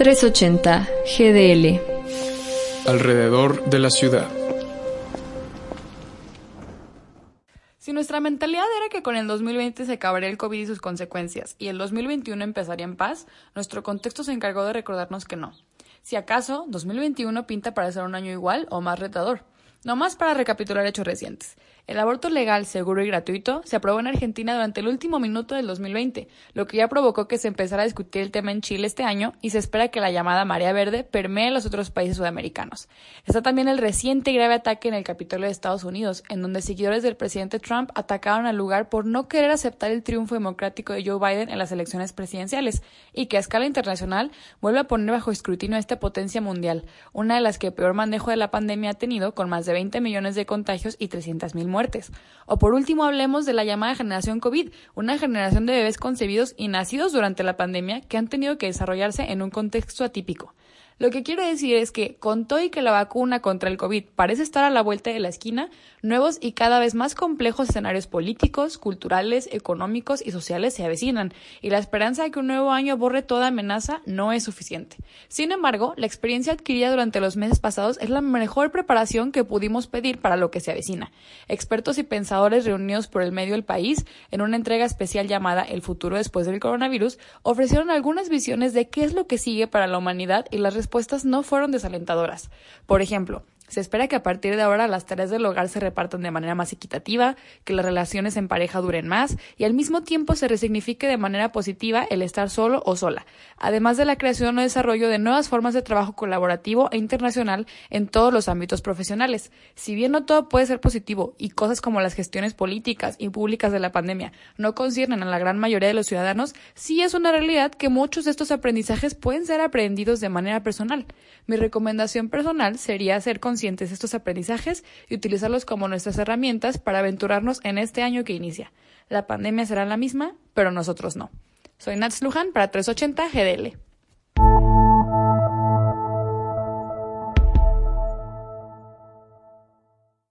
380 GDL. Alrededor de la ciudad. Si nuestra mentalidad era que con el 2020 se acabaría el COVID y sus consecuencias y el 2021 empezaría en paz, nuestro contexto se encargó de recordarnos que no. Si acaso, 2021 pinta para ser un año igual o más retador. No más para recapitular hechos recientes. El aborto legal, seguro y gratuito se aprobó en Argentina durante el último minuto del 2020, lo que ya provocó que se empezara a discutir el tema en Chile este año y se espera que la llamada marea verde permee los otros países sudamericanos. Está también el reciente y grave ataque en el Capitolio de Estados Unidos, en donde seguidores del presidente Trump atacaron al lugar por no querer aceptar el triunfo democrático de Joe Biden en las elecciones presidenciales y que a escala internacional vuelve a poner bajo escrutinio a esta potencia mundial, una de las que peor manejo de la pandemia ha tenido con más de 20 millones de contagios y 300.000 muertes o por último hablemos de la llamada generación COVID, una generación de bebés concebidos y nacidos durante la pandemia que han tenido que desarrollarse en un contexto atípico. Lo que quiero decir es que, con todo y que la vacuna contra el COVID parece estar a la vuelta de la esquina, nuevos y cada vez más complejos escenarios políticos, culturales, económicos y sociales se avecinan, y la esperanza de que un nuevo año borre toda amenaza no es suficiente. Sin embargo, la experiencia adquirida durante los meses pasados es la mejor preparación que pudimos pedir para lo que se avecina. Expertos y pensadores reunidos por el medio del país, en una entrega especial llamada El futuro después del coronavirus, ofrecieron algunas visiones de qué es lo que sigue para la humanidad y las respuestas no fueron desalentadoras. Por ejemplo, se espera que a partir de ahora las tareas del hogar se repartan de manera más equitativa, que las relaciones en pareja duren más y al mismo tiempo se resignifique de manera positiva el estar solo o sola, además de la creación o desarrollo de nuevas formas de trabajo colaborativo e internacional en todos los ámbitos profesionales. Si bien no todo puede ser positivo y cosas como las gestiones políticas y públicas de la pandemia no conciernen a la gran mayoría de los ciudadanos, sí es una realidad que muchos de estos aprendizajes pueden ser aprendidos de manera personal. Mi recomendación personal sería ser consciente estos aprendizajes y utilizarlos como nuestras herramientas para aventurarnos en este año que inicia. La pandemia será la misma, pero nosotros no. Soy Nats Luján para 380 GDL.